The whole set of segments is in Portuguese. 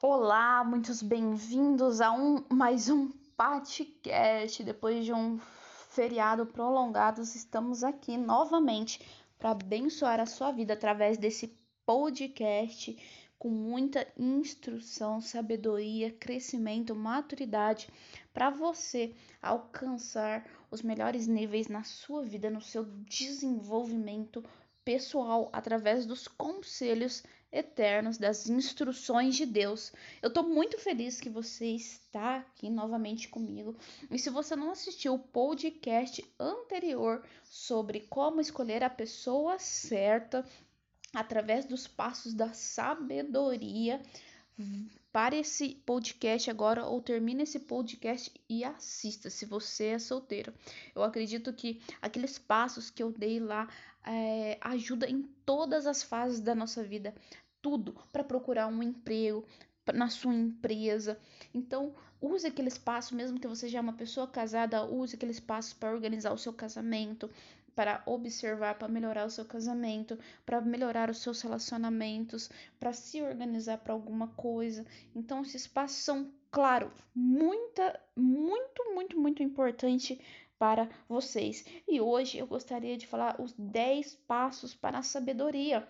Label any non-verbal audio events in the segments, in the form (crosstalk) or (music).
Olá, muitos bem-vindos a um mais um podcast. Depois de um feriado prolongado, estamos aqui novamente para abençoar a sua vida através desse podcast com muita instrução, sabedoria, crescimento, maturidade para você alcançar os melhores níveis na sua vida, no seu desenvolvimento pessoal através dos conselhos eternos, das instruções de Deus. Eu estou muito feliz que você está aqui novamente comigo. E se você não assistiu o podcast anterior sobre como escolher a pessoa certa através dos passos da sabedoria, para esse podcast agora ou termine esse podcast e assista se você é solteiro. Eu acredito que aqueles passos que eu dei lá é, ajuda em todas as fases da nossa vida, tudo para procurar um emprego na sua empresa. Então, use aquele espaço, mesmo que você já é uma pessoa casada, use aquele espaço para organizar o seu casamento, para observar, para melhorar o seu casamento, para melhorar os seus relacionamentos, para se organizar para alguma coisa. Então, esses passos são, claro, muita, muito, muito, muito importante para vocês. E hoje eu gostaria de falar os 10 passos para a sabedoria,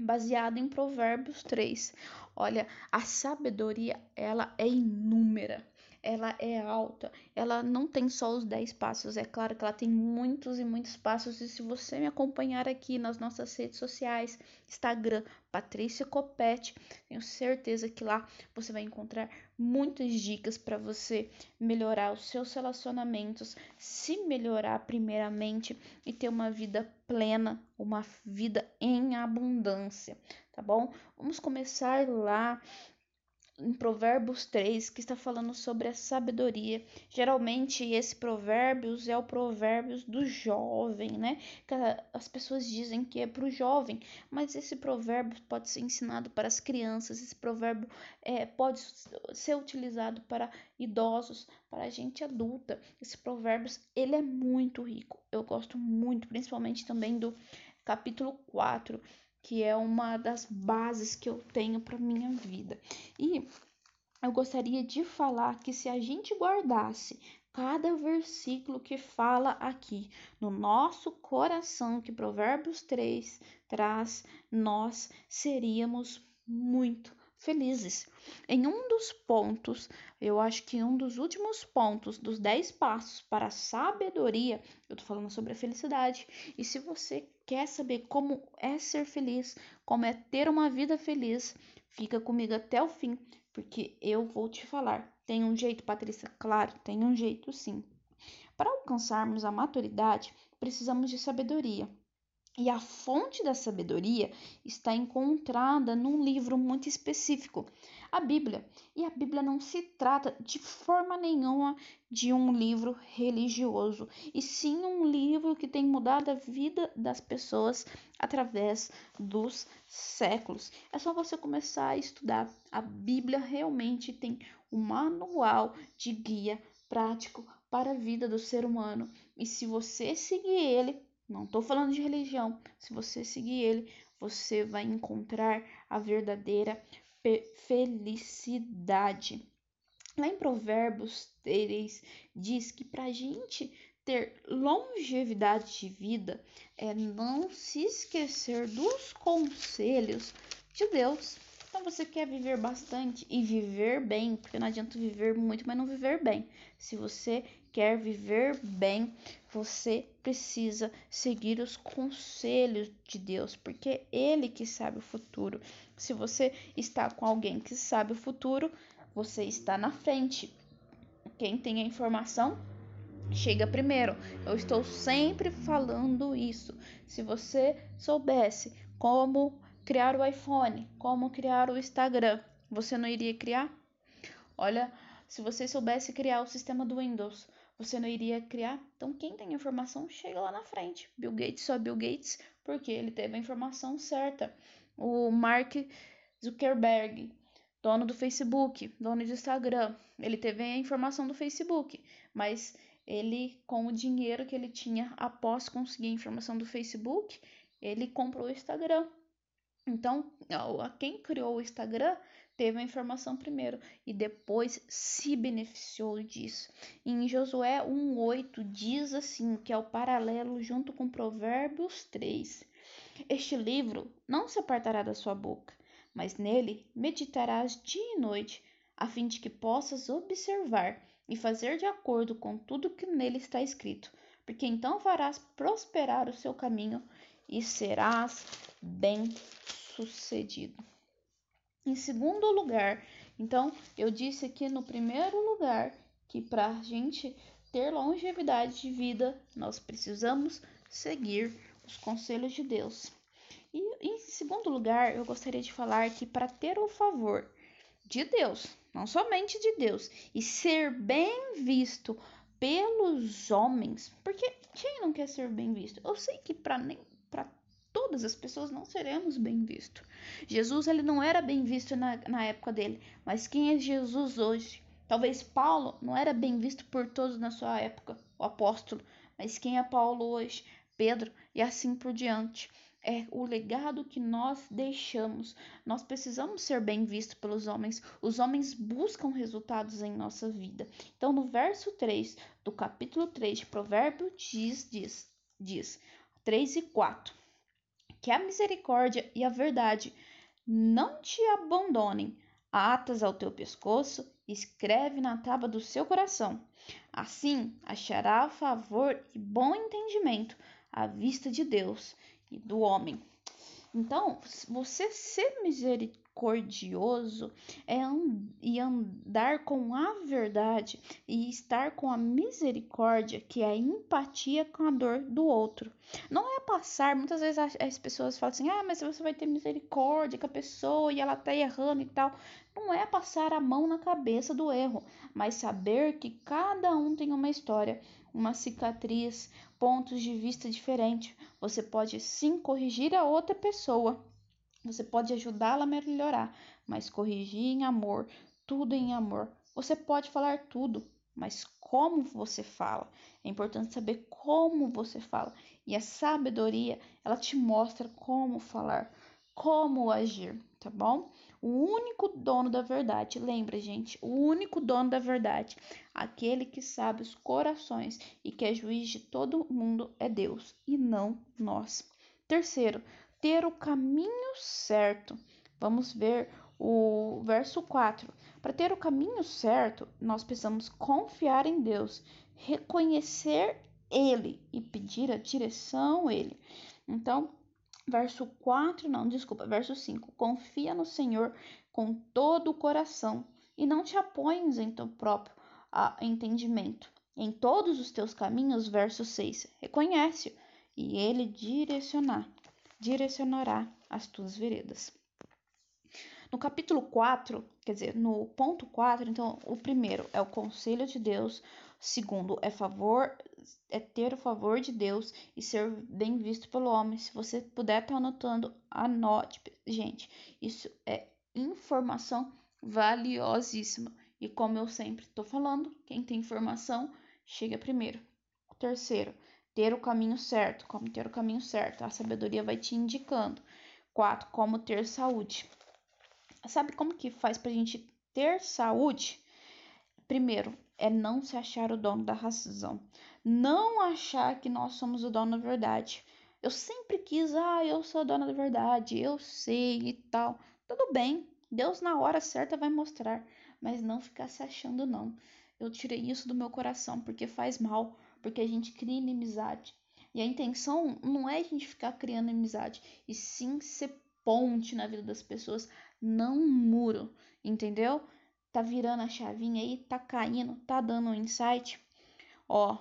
baseado em Provérbios 3. Olha, a sabedoria, ela é inúmera ela é alta, ela não tem só os 10 passos, é claro que ela tem muitos e muitos passos. E se você me acompanhar aqui nas nossas redes sociais, Instagram, Patrícia Copete, tenho certeza que lá você vai encontrar muitas dicas para você melhorar os seus relacionamentos, se melhorar primeiramente e ter uma vida plena, uma vida em abundância, tá bom? Vamos começar lá em Provérbios 3, que está falando sobre a sabedoria. Geralmente esse Provérbios é o Provérbios do jovem, né? Que as pessoas dizem que é para o jovem, mas esse provérbio pode ser ensinado para as crianças, esse provérbio é, pode ser utilizado para idosos, para gente adulta. Esse Provérbios, ele é muito rico. Eu gosto muito, principalmente também do capítulo 4, que é uma das bases que eu tenho para minha vida. E eu gostaria de falar que se a gente guardasse cada versículo que fala aqui no nosso coração, que Provérbios 3 traz, nós seríamos muito felizes. Em um dos pontos, eu acho que um dos últimos pontos dos 10 passos para a sabedoria, eu tô falando sobre a felicidade. E se você quer saber como é ser feliz, como é ter uma vida feliz, fica comigo até o fim, porque eu vou te falar. Tem um jeito, Patrícia? Claro, tem um jeito sim. Para alcançarmos a maturidade, precisamos de sabedoria. E a fonte da sabedoria está encontrada num livro muito específico, a Bíblia. E a Bíblia não se trata de forma nenhuma de um livro religioso, e sim um livro que tem mudado a vida das pessoas através dos séculos. É só você começar a estudar. A Bíblia realmente tem um manual de guia prático para a vida do ser humano. E se você seguir ele, não estou falando de religião. Se você seguir ele, você vai encontrar a verdadeira felicidade. Lá em Provérbios 3 diz que para a gente ter longevidade de vida é não se esquecer dos conselhos de Deus. Você quer viver bastante e viver bem, porque não adianta viver muito, mas não viver bem. Se você quer viver bem, você precisa seguir os conselhos de Deus, porque Ele que sabe o futuro. Se você está com alguém que sabe o futuro, você está na frente. Quem tem a informação chega primeiro. Eu estou sempre falando isso. Se você soubesse como criar o iPhone, como criar o Instagram, você não iria criar? Olha, se você soubesse criar o sistema do Windows, você não iria criar. Então, quem tem informação chega lá na frente. Bill Gates só Bill Gates porque ele teve a informação certa. O Mark Zuckerberg, dono do Facebook, dono do Instagram, ele teve a informação do Facebook, mas ele, com o dinheiro que ele tinha após conseguir a informação do Facebook, ele comprou o Instagram. Então, quem criou o Instagram teve a informação primeiro e depois se beneficiou disso. Em Josué 1:8 diz assim, que é o paralelo junto com Provérbios 3. Este livro não se apartará da sua boca, mas nele meditarás dia e noite, a fim de que possas observar e fazer de acordo com tudo que nele está escrito, porque então farás prosperar o seu caminho e serás bem-sucedido. Em segundo lugar, então, eu disse aqui no primeiro lugar que para a gente ter longevidade de vida, nós precisamos seguir os conselhos de Deus. E em segundo lugar, eu gostaria de falar que para ter o favor de Deus, não somente de Deus, e ser bem visto pelos homens, porque quem não quer ser bem visto? Eu sei que para nem todas as pessoas não seremos bem vistos. Jesus ele não era bem visto na, na época dele, mas quem é Jesus hoje? Talvez Paulo não era bem visto por todos na sua época, o apóstolo, mas quem é Paulo hoje? Pedro e assim por diante. É o legado que nós deixamos. Nós precisamos ser bem vistos pelos homens. Os homens buscam resultados em nossa vida. Então, no verso 3 do capítulo 3 de Provérbio, diz, diz, diz 3 e 4 que a misericórdia e a verdade não te abandonem. Atas ao teu pescoço, escreve na tábua do seu coração. Assim achará favor e bom entendimento à vista de Deus e do homem. Então, você ser misericórdia misericordioso é e andar com a verdade e estar com a misericórdia, que é a empatia com a dor do outro. Não é passar, muitas vezes as pessoas falam assim: ah, mas você vai ter misericórdia com a pessoa e ela tá errando e tal. Não é passar a mão na cabeça do erro, mas saber que cada um tem uma história, uma cicatriz, pontos de vista diferentes. Você pode sim corrigir a outra pessoa você pode ajudá-la a melhorar, mas corrigir em amor, tudo em amor. Você pode falar tudo, mas como você fala? É importante saber como você fala. E a sabedoria, ela te mostra como falar, como agir, tá bom? O único dono da verdade, lembra, gente, o único dono da verdade, aquele que sabe os corações e que é juiz de todo mundo é Deus e não nós. Terceiro, ter o caminho certo. Vamos ver o verso 4. Para ter o caminho certo, nós precisamos confiar em Deus, reconhecer Ele e pedir a direção Ele. Então, verso 4, não, desculpa, verso 5. Confia no Senhor com todo o coração e não te apoies em teu próprio entendimento. Em todos os teus caminhos, verso 6. Reconhece e Ele direcionar direcionará as tuas veredas. No capítulo 4, quer dizer, no ponto 4, então, o primeiro é o conselho de Deus, o segundo é favor, é ter o favor de Deus e ser bem visto pelo homem. Se você puder estar tá anotando, anote. Gente, isso é informação valiosíssima. E como eu sempre estou falando, quem tem informação chega primeiro. terceiro, ter o caminho certo, como ter o caminho certo. A sabedoria vai te indicando. 4. Como ter saúde. Sabe como que faz pra gente ter saúde? Primeiro, é não se achar o dono da razão. Não achar que nós somos o dono da verdade. Eu sempre quis, ah, eu sou a dona da verdade, eu sei e tal. Tudo bem, Deus na hora certa vai mostrar, mas não ficar se achando não. Eu tirei isso do meu coração porque faz mal porque a gente cria inimizade. E a intenção não é a gente ficar criando inimizade, e sim ser ponte na vida das pessoas, não um muro, entendeu? Tá virando a chavinha aí, tá caindo, tá dando um insight. Ó,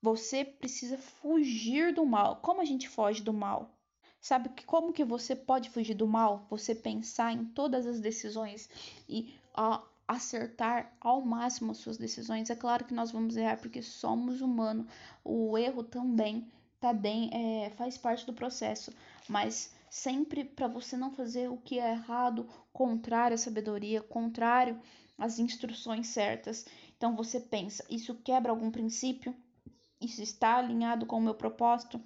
você precisa fugir do mal. Como a gente foge do mal? Sabe que como que você pode fugir do mal? Você pensar em todas as decisões e ó, acertar ao máximo as suas decisões. É claro que nós vamos errar porque somos humanos. O erro também tá bem, é, faz parte do processo, mas sempre para você não fazer o que é errado, contrário à sabedoria, contrário às instruções certas. Então você pensa, isso quebra algum princípio? Isso está alinhado com o meu propósito?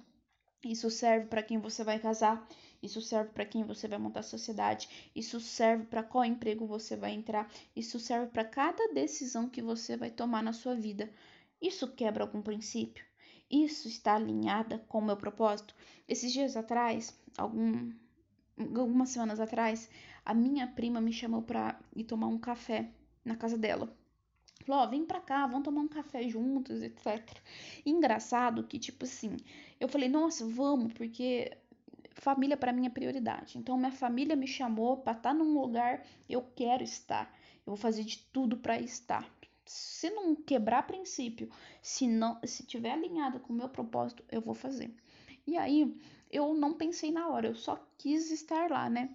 Isso serve para quem você vai casar? Isso serve para quem você vai montar a sociedade, isso serve para qual emprego você vai entrar, isso serve para cada decisão que você vai tomar na sua vida. Isso quebra algum princípio? Isso está alinhada com o meu propósito? Esses dias atrás, algum, algumas semanas atrás, a minha prima me chamou para ir tomar um café na casa dela. Falou, vem pra cá, vamos tomar um café juntos, etc. E engraçado que, tipo assim, eu falei, nossa, vamos, porque família para mim é prioridade. Então, minha família me chamou para estar tá num lugar, eu quero estar. Eu vou fazer de tudo para estar se não quebrar princípio, se não, se tiver alinhada com o meu propósito, eu vou fazer. E aí eu não pensei na hora, eu só quis estar lá, né?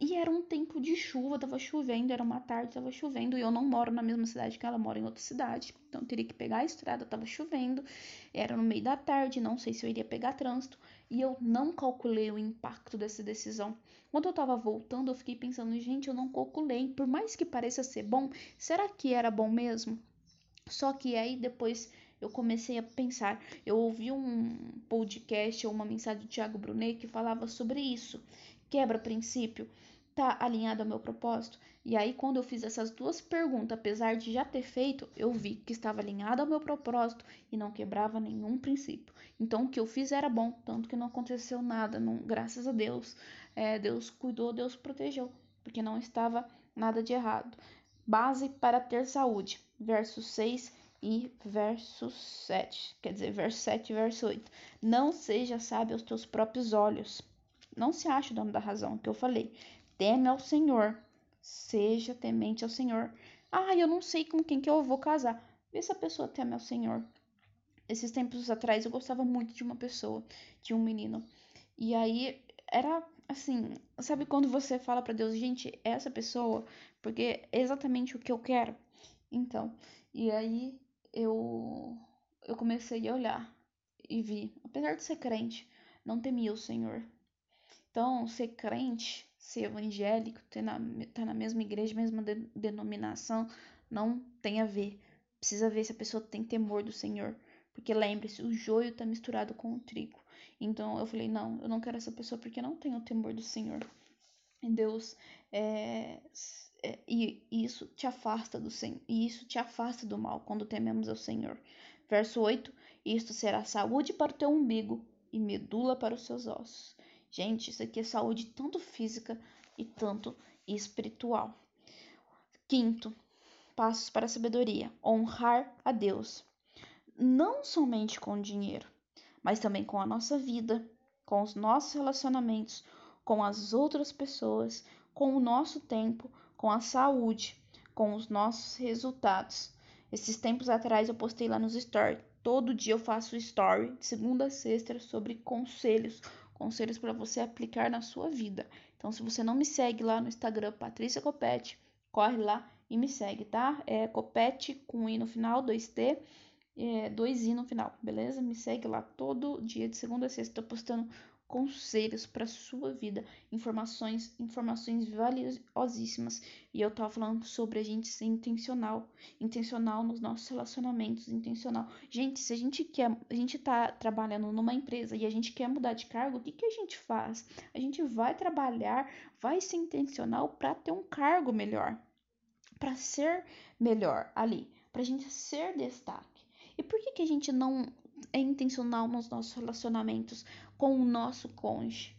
E era um tempo de chuva, tava chovendo, era uma tarde, tava chovendo, e eu não moro na mesma cidade que ela mora em outra cidade, então eu teria que pegar a estrada, tava chovendo, era no meio da tarde, não sei se eu iria pegar trânsito, e eu não calculei o impacto dessa decisão. Quando eu tava voltando, eu fiquei pensando, gente, eu não calculei. Por mais que pareça ser bom, será que era bom mesmo? Só que aí depois eu comecei a pensar. Eu ouvi um podcast ou uma mensagem do Thiago Brunet que falava sobre isso. Quebra princípio tá alinhado ao meu propósito? E aí, quando eu fiz essas duas perguntas, apesar de já ter feito, eu vi que estava alinhado ao meu propósito e não quebrava nenhum princípio. Então, o que eu fiz era bom, tanto que não aconteceu nada, não, graças a Deus. É, Deus cuidou, Deus protegeu, porque não estava nada de errado. Base para ter saúde, verso 6 e verso 7. Quer dizer, verso 7 e verso 8. Não seja sábio aos teus próprios olhos. Não se ache o dono da razão, que eu falei. Teme ao Senhor. Seja temente ao Senhor. Ah, eu não sei com quem que eu vou casar. Vê se a pessoa teme ao Senhor. Esses tempos atrás eu gostava muito de uma pessoa, de um menino. E aí era assim, sabe quando você fala para Deus, gente, é essa pessoa, porque é exatamente o que eu quero. Então, e aí eu eu comecei a olhar e vi, apesar de ser crente, não temia o Senhor. Então, ser crente ser evangélico, ter na, tá na mesma igreja, mesma de, denominação, não tem a ver. Precisa ver se a pessoa tem temor do Senhor. Porque lembre-se, o joio está misturado com o trigo. Então eu falei, não, eu não quero essa pessoa porque não tenho temor do Senhor. E Deus, é, e isso te afasta do Senhor, e isso te afasta do mal quando tememos ao Senhor. Verso 8: Isto será saúde para o teu umbigo e medula para os seus ossos. Gente, isso aqui é saúde tanto física e tanto espiritual. Quinto, passos para a sabedoria: honrar a Deus. Não somente com dinheiro, mas também com a nossa vida, com os nossos relacionamentos, com as outras pessoas, com o nosso tempo, com a saúde, com os nossos resultados. Esses tempos atrás eu postei lá nos stories. Todo dia eu faço story, de segunda a sexta, sobre conselhos, conselhos para você aplicar na sua vida. Então, se você não me segue lá no Instagram, Patrícia Copete, corre lá e me segue, tá? É Copete com I no final, 2T, é, 2I no final, beleza? Me segue lá todo dia, de segunda a sexta, tô postando conselhos para sua vida, informações, informações valiosíssimas. E eu tava falando sobre a gente ser intencional, intencional nos nossos relacionamentos, intencional. Gente, se a gente quer, a gente tá trabalhando numa empresa e a gente quer mudar de cargo, o que que a gente faz? A gente vai trabalhar, vai ser intencional para ter um cargo melhor, para ser melhor ali, para a gente ser destaque. E por que que a gente não é intencional nos nossos relacionamentos com o nosso cônjuge.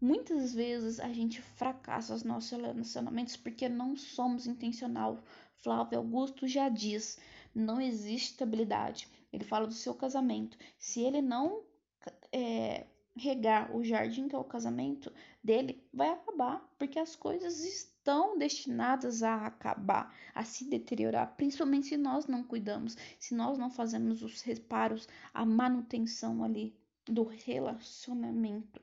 Muitas vezes a gente fracassa os nossos relacionamentos porque não somos intencional. Flávio Augusto já diz: não existe estabilidade. Ele fala do seu casamento. Se ele não é, regar o jardim que é o casamento dele, vai acabar, porque as coisas estão destinadas a acabar, a se deteriorar, principalmente se nós não cuidamos, se nós não fazemos os reparos, a manutenção ali do relacionamento.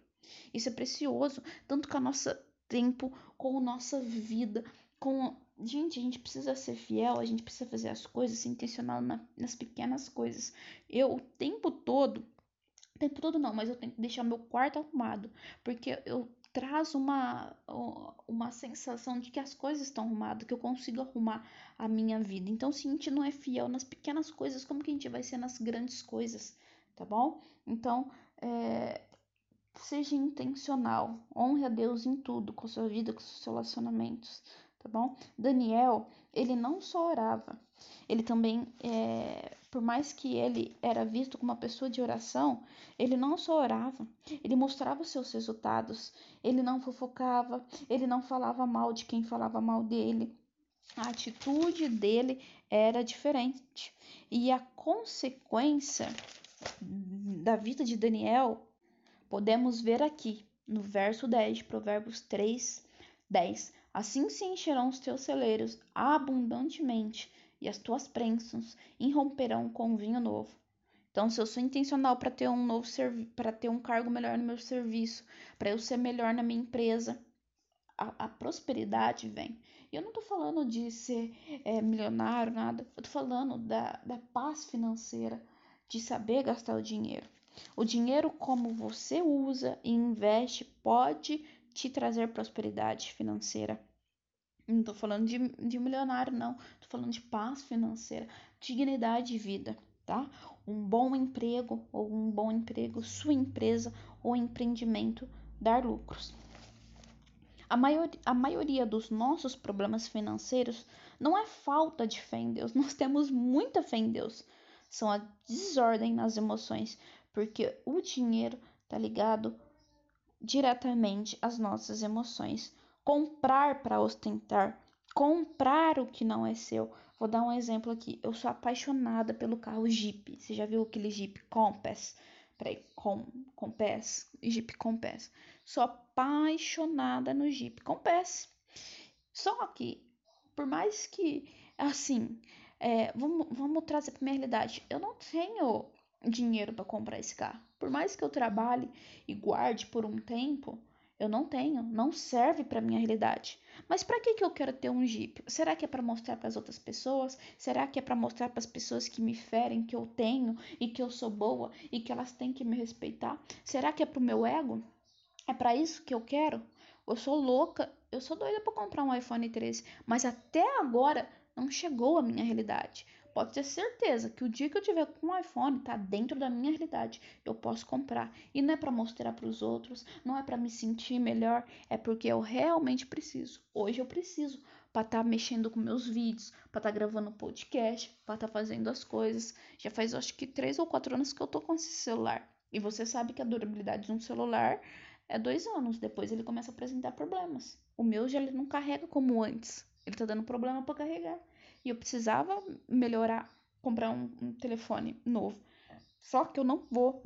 Isso é precioso, tanto com a nossa tempo, com a nossa vida, com gente, a gente precisa ser fiel, a gente precisa fazer as coisas, ser intencional na, nas pequenas coisas. Eu o tempo todo, o tempo todo não, mas eu tenho que deixar meu quarto arrumado, porque eu traz uma uma sensação de que as coisas estão arrumadas, que eu consigo arrumar a minha vida. Então, se a gente não é fiel nas pequenas coisas, como que a gente vai ser nas grandes coisas? Tá bom? Então, é, seja intencional, honre a Deus em tudo, com sua vida, com seus relacionamentos, tá bom? Daniel, ele não só orava, ele também, é, por mais que ele era visto como uma pessoa de oração, ele não só orava, ele mostrava os seus resultados, ele não fofocava, ele não falava mal de quem falava mal dele. A atitude dele era diferente. E a consequência da vida de Daniel podemos ver aqui no verso 10 de Provérbios 3, 10. Assim se encherão os teus celeiros abundantemente e as tuas prensas irromperão com vinho novo. Então, se eu sou intencional para ter um novo para ter um cargo melhor no meu serviço, para eu ser melhor na minha empresa, a, a prosperidade vem. E eu não estou falando de ser é, milionário, nada. Eu estou falando da, da paz financeira, de saber gastar o dinheiro. O dinheiro, como você usa e investe, pode te trazer prosperidade financeira. Não tô falando de, de milionário, não. Tô falando de paz financeira, dignidade de vida, tá? Um bom emprego ou um bom emprego, sua empresa ou empreendimento dar lucros. A, maior, a maioria dos nossos problemas financeiros não é falta de fé em Deus. (laughs) Nós temos muita fé em Deus. São a desordem nas emoções, porque o dinheiro tá ligado diretamente às nossas emoções comprar para ostentar, comprar o que não é seu. Vou dar um exemplo aqui. Eu sou apaixonada pelo carro Jeep. Você já viu aquele Jeep Compass? Peraí, com, Compass, Jeep Compass. Sou apaixonada no Jeep Compass. Só que, por mais que, assim, é, vamos, vamos trazer para minha realidade. Eu não tenho dinheiro para comprar esse carro. Por mais que eu trabalhe e guarde por um tempo, eu não tenho, não serve para minha realidade. Mas para que que eu quero ter um Jeep? Será que é para mostrar para as outras pessoas? Será que é para mostrar para as pessoas que me ferem que eu tenho e que eu sou boa e que elas têm que me respeitar? Será que é pro meu ego? É para isso que eu quero? Eu sou louca, eu sou doida para comprar um iPhone 13, mas até agora não chegou à minha realidade pode ter certeza que o dia que eu tiver com um iPhone tá dentro da minha realidade, eu posso comprar. E não é para mostrar para os outros, não é para me sentir melhor, é porque eu realmente preciso. Hoje eu preciso para estar tá mexendo com meus vídeos, para estar tá gravando podcast, para estar tá fazendo as coisas. Já faz acho que três ou quatro anos que eu tô com esse celular. E você sabe que a durabilidade de um celular é dois anos. Depois ele começa a apresentar problemas. O meu já ele não carrega como antes. Ele tá dando problema para carregar e eu precisava melhorar, comprar um, um telefone novo. Só que eu não vou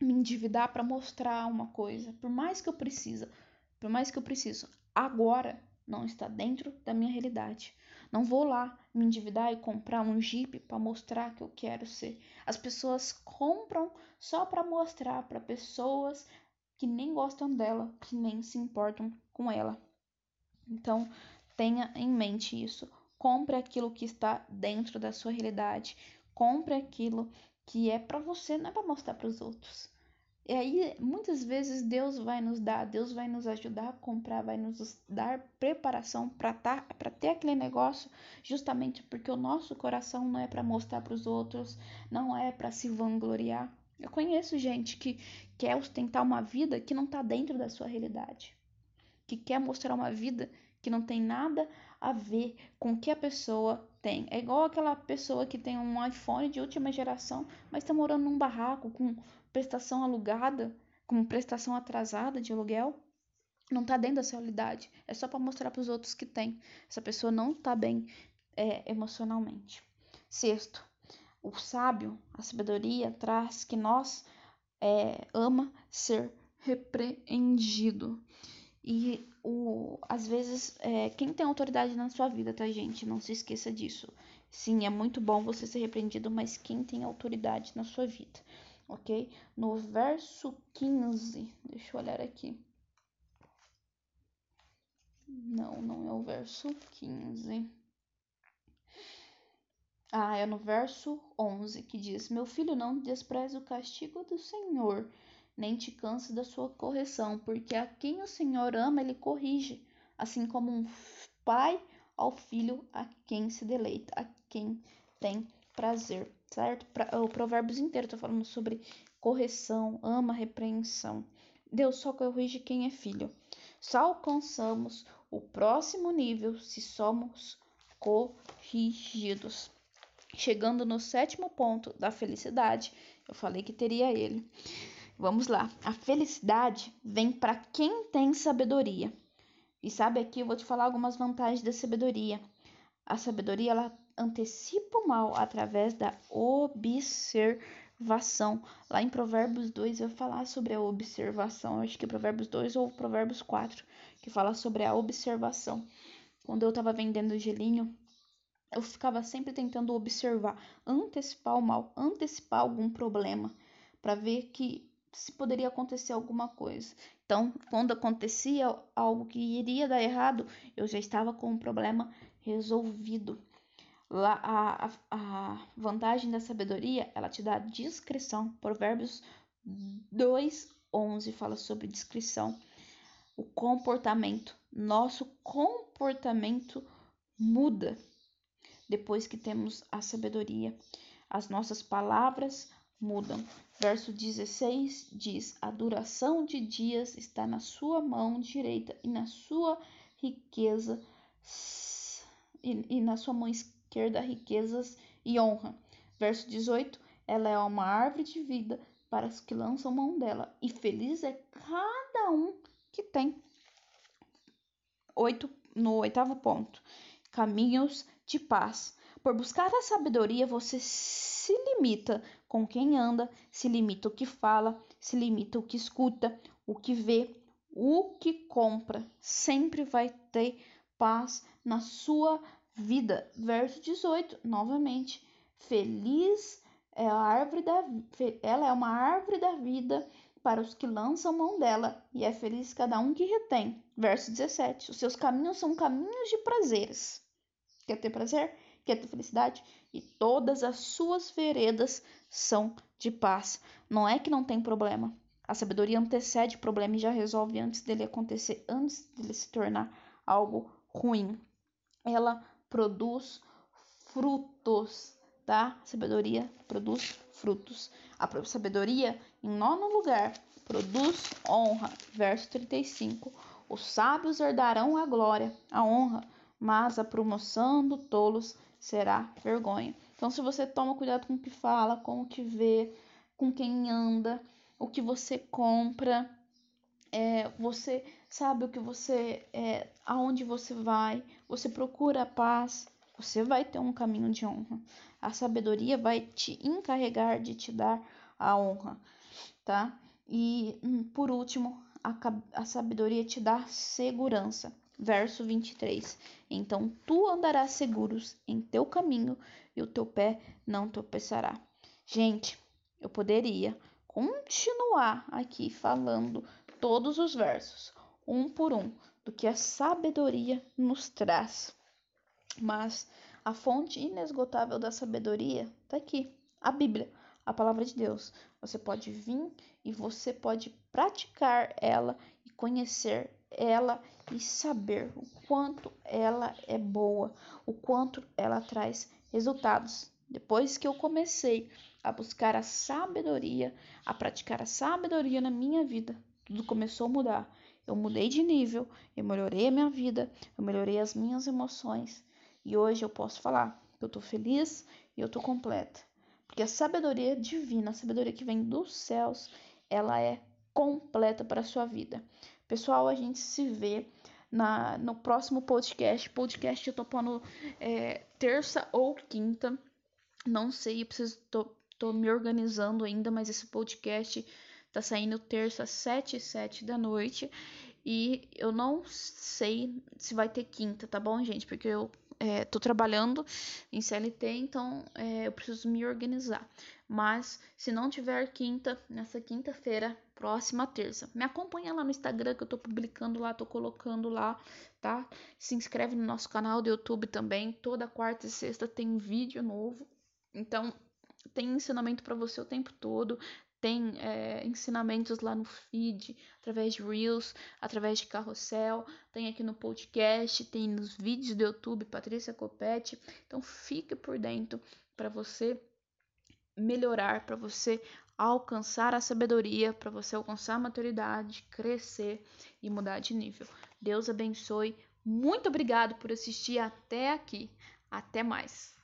me endividar para mostrar uma coisa, por mais que eu precisa, por mais que eu preciso. Agora não está dentro da minha realidade. Não vou lá me endividar e comprar um Jeep para mostrar que eu quero ser. As pessoas compram só para mostrar para pessoas que nem gostam dela, que nem se importam com ela. Então, tenha em mente isso. Compre aquilo que está dentro da sua realidade. Compre aquilo que é para você, não é para mostrar para os outros. E aí, muitas vezes, Deus vai nos dar, Deus vai nos ajudar a comprar, vai nos dar preparação para tá, ter aquele negócio, justamente porque o nosso coração não é para mostrar para os outros, não é para se vangloriar. Eu conheço gente que quer ostentar uma vida que não está dentro da sua realidade, que quer mostrar uma vida que não tem nada a ver com o que a pessoa tem. É igual aquela pessoa que tem um iPhone de última geração, mas está morando num barraco com prestação alugada, com prestação atrasada de aluguel. Não está dentro da realidade. É só para mostrar para os outros que tem. Essa pessoa não está bem é, emocionalmente. Sexto, o sábio, a sabedoria traz que nós é, ama ser repreendido. E o, às vezes, é, quem tem autoridade na sua vida, tá, gente? Não se esqueça disso. Sim, é muito bom você ser repreendido, mas quem tem autoridade na sua vida, ok? No verso 15, deixa eu olhar aqui. Não, não é o verso 15. Ah, é no verso 11 que diz: Meu filho, não despreze o castigo do Senhor nem te canse da sua correção, porque a quem o Senhor ama, ele corrige, assim como um pai ao filho a quem se deleita, a quem tem prazer, certo? O Provérbios inteiro tá falando sobre correção, ama, repreensão. Deus só corrige quem é filho. Só alcançamos o próximo nível se somos corrigidos. Chegando no sétimo ponto da felicidade, eu falei que teria ele. Vamos lá. A felicidade vem para quem tem sabedoria. E sabe aqui eu vou te falar algumas vantagens da sabedoria. A sabedoria ela antecipa o mal através da observação. Lá em Provérbios 2 eu vou falar sobre a observação. Eu acho que é Provérbios 2 ou Provérbios 4, que fala sobre a observação. Quando eu estava vendendo gelinho, eu ficava sempre tentando observar, antecipar o mal, antecipar algum problema, para ver que se poderia acontecer alguma coisa. Então, quando acontecia algo que iria dar errado, eu já estava com o problema resolvido. Lá, a, a, vantagem da sabedoria, ela te dá discrição. Provérbios 2:11 fala sobre discrição. O comportamento, nosso comportamento muda depois que temos a sabedoria. As nossas palavras mudam. Verso 16 diz: A duração de dias está na sua mão direita e na sua riqueza e, e na sua mão esquerda riquezas e honra. Verso 18: Ela é uma árvore de vida para os que lançam mão dela, e feliz é cada um que tem. Oito, no oitavo ponto: caminhos de paz. Por buscar a sabedoria, você se limita com quem anda, se limita o que fala, se limita o que escuta, o que vê, o que compra. Sempre vai ter paz na sua vida. Verso 18, novamente. Feliz é a árvore da ela é uma árvore da vida para os que lançam mão dela, e é feliz cada um que retém. Verso 17. Os seus caminhos são caminhos de prazeres. Quer ter prazer? Quer ter felicidade? E todas as suas veredas são de paz. Não é que não tem problema. A sabedoria antecede o problema e já resolve antes dele acontecer, antes dele se tornar algo ruim. Ela produz frutos, tá? A sabedoria produz frutos. A sabedoria, em nono lugar, produz honra. Verso 35. Os sábios herdarão a glória, a honra, mas a promoção do tolos será vergonha. Então, se você toma cuidado com o que fala, com o que vê, com quem anda, o que você compra, é, você sabe o que você é, aonde você vai, você procura a paz, você vai ter um caminho de honra. A sabedoria vai te encarregar de te dar a honra, tá? E hum, por último, a, a sabedoria te dá segurança. Verso 23. Então tu andarás seguros em teu caminho e o teu pé não tropeçará. Gente, eu poderia continuar aqui falando todos os versos, um por um, do que a sabedoria nos traz. Mas a fonte inesgotável da sabedoria está aqui, a Bíblia, a palavra de Deus. Você pode vir e você pode praticar ela e conhecer ela e saber o quanto ela é boa, o quanto ela traz resultados. Depois que eu comecei a buscar a sabedoria, a praticar a sabedoria na minha vida, tudo começou a mudar. Eu mudei de nível, eu melhorei a minha vida, eu melhorei as minhas emoções. E hoje eu posso falar que eu tô feliz e eu tô completa. Porque a sabedoria divina, a sabedoria que vem dos céus, ela é completa para a sua vida. Pessoal, a gente se vê na, no próximo podcast. Podcast eu tô pondo é, terça ou quinta. Não sei, eu preciso. Tô, tô me organizando ainda, mas esse podcast tá saindo terça, sete e sete da noite. E eu não sei se vai ter quinta, tá bom, gente? Porque eu é, tô trabalhando em CLT, então é, eu preciso me organizar. Mas se não tiver quinta, nessa quinta-feira, próxima terça, me acompanha lá no Instagram que eu tô publicando lá, tô colocando lá, tá? Se inscreve no nosso canal do YouTube também. Toda quarta e sexta tem vídeo novo. Então, tem ensinamento para você o tempo todo. Tem é, ensinamentos lá no feed, através de Reels, através de carrossel, tem aqui no podcast, tem nos vídeos do YouTube, Patrícia Copete. Então fique por dentro para você melhorar, para você alcançar a sabedoria, para você alcançar a maturidade, crescer e mudar de nível. Deus abençoe. Muito obrigado por assistir até aqui. Até mais.